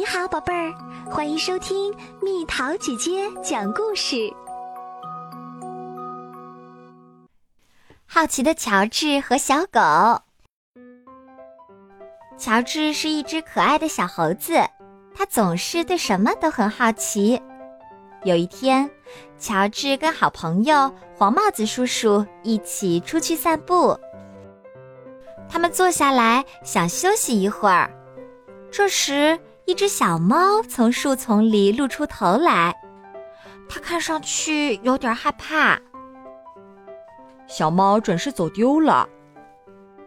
你好，宝贝儿，欢迎收听蜜桃姐姐讲故事。好奇的乔治和小狗。乔治是一只可爱的小猴子，他总是对什么都很好奇。有一天，乔治跟好朋友黄帽子叔叔一起出去散步。他们坐下来想休息一会儿，这时一只小猫从树丛里露出头来，它看上去有点害怕。小猫准是走丢了，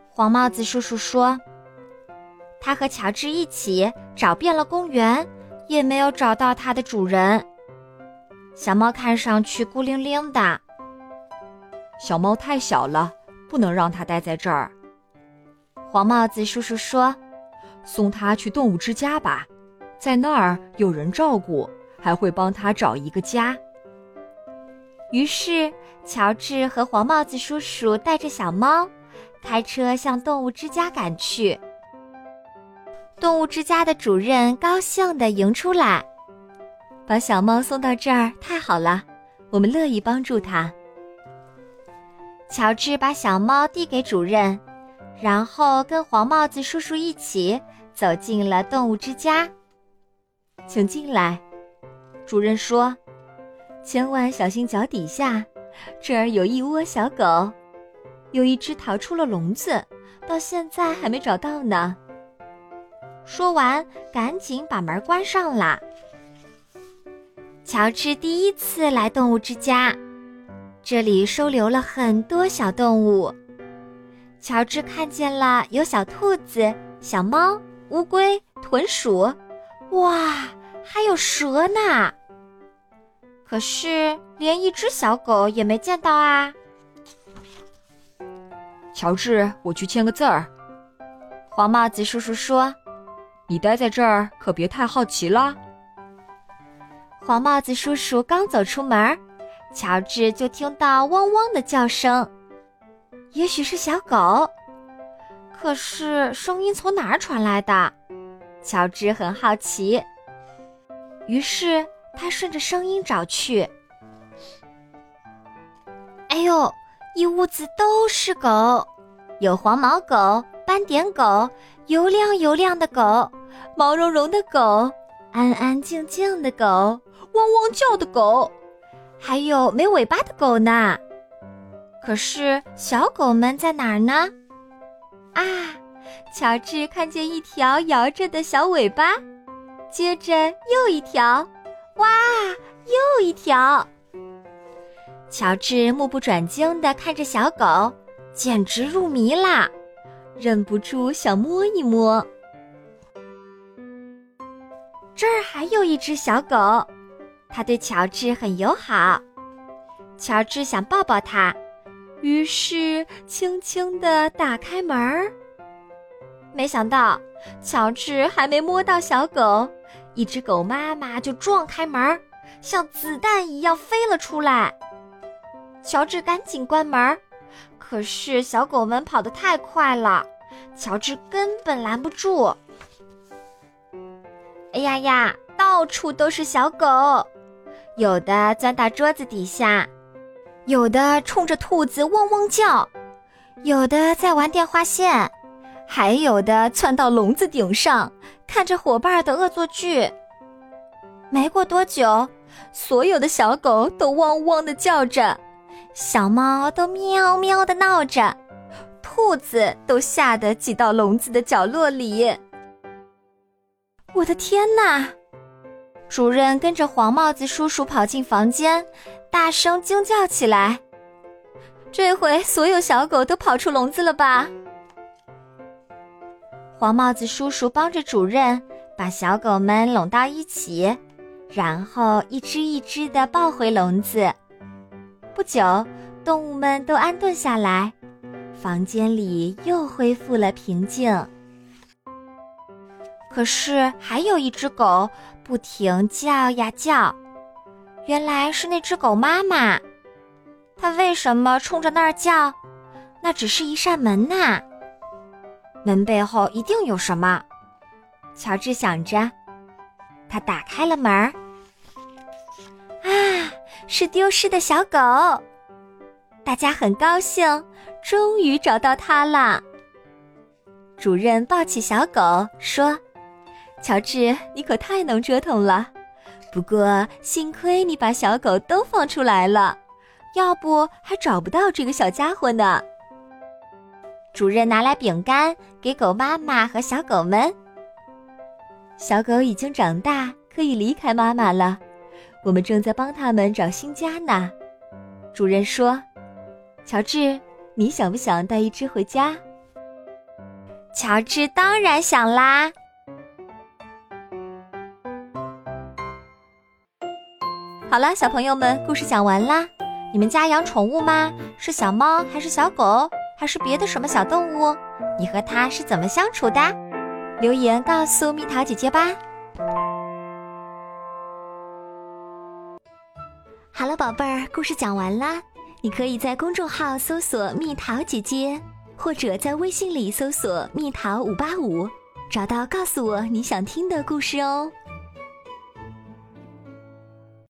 黄帽子叔叔说。他和乔治一起找遍了公园，也没有找到它的主人。小猫看上去孤零零的。小猫太小了，不能让它待在这儿。黄帽子叔叔说：“送它去动物之家吧，在那儿有人照顾，还会帮它找一个家。”于是，乔治和黄帽子叔叔带着小猫，开车向动物之家赶去。动物之家的主任高兴地迎出来，把小猫送到这儿太好了，我们乐意帮助它。乔治把小猫递给主任，然后跟黄帽子叔叔一起走进了动物之家。请进来，主任说。千万小心脚底下，这儿有一窝小狗，有一只逃出了笼子，到现在还没找到呢。说完，赶紧把门关上了。乔治第一次来动物之家，这里收留了很多小动物。乔治看见了有小兔子、小猫、乌龟、豚鼠，哇，还有蛇呢。可是连一只小狗也没见到啊！乔治，我去签个字儿。黄帽子叔叔说：“你待在这儿可别太好奇了。”黄帽子叔叔刚走出门，乔治就听到汪汪的叫声，也许是小狗。可是声音从哪儿传来的？乔治很好奇，于是。他顺着声音找去，哎呦，一屋子都是狗，有黄毛狗、斑点狗、油亮油亮的狗、毛茸茸的狗、安安静静的狗、汪汪叫的狗，还有没尾巴的狗呢。可是小狗们在哪儿呢？啊，乔治看见一条摇着的小尾巴，接着又一条。哇，又一条！乔治目不转睛地看着小狗，简直入迷啦，忍不住想摸一摸。这儿还有一只小狗，它对乔治很友好。乔治想抱抱它，于是轻轻地打开门儿。没想到，乔治还没摸到小狗。一只狗妈妈就撞开门，像子弹一样飞了出来。乔治赶紧关门，可是小狗们跑得太快了，乔治根本拦不住。哎呀呀，到处都是小狗，有的钻到桌子底下，有的冲着兔子汪汪叫，有的在玩电话线。还有的窜到笼子顶上，看着伙伴的恶作剧。没过多久，所有的小狗都汪汪的叫着，小猫都喵喵的闹着，兔子都吓得挤到笼子的角落里。我的天哪！主任跟着黄帽子叔叔跑进房间，大声惊叫起来：“这回所有小狗都跑出笼子了吧？”黄帽子叔叔帮着主任把小狗们拢到一起，然后一只一只的抱回笼子。不久，动物们都安顿下来，房间里又恢复了平静。可是，还有一只狗不停叫呀叫，原来是那只狗妈妈。它为什么冲着那儿叫？那只是一扇门呐。门背后一定有什么，乔治想着。他打开了门。啊，是丢失的小狗！大家很高兴，终于找到它啦。主任抱起小狗说：“乔治，你可太能折腾了。不过幸亏你把小狗都放出来了，要不还找不到这个小家伙呢。”主任拿来饼干给狗妈妈和小狗们。小狗已经长大，可以离开妈妈了。我们正在帮他们找新家呢。主任说：“乔治，你想不想带一只回家？”乔治当然想啦。好了，小朋友们，故事讲完啦。你们家养宠物吗？是小猫还是小狗，还是别的什么小动物？你和它是怎么相处的？留言告诉蜜桃姐姐吧。好了，宝贝儿，故事讲完啦。你可以在公众号搜索“蜜桃姐姐”。或者在微信里搜索“蜜桃五八五”，找到告诉我你想听的故事哦。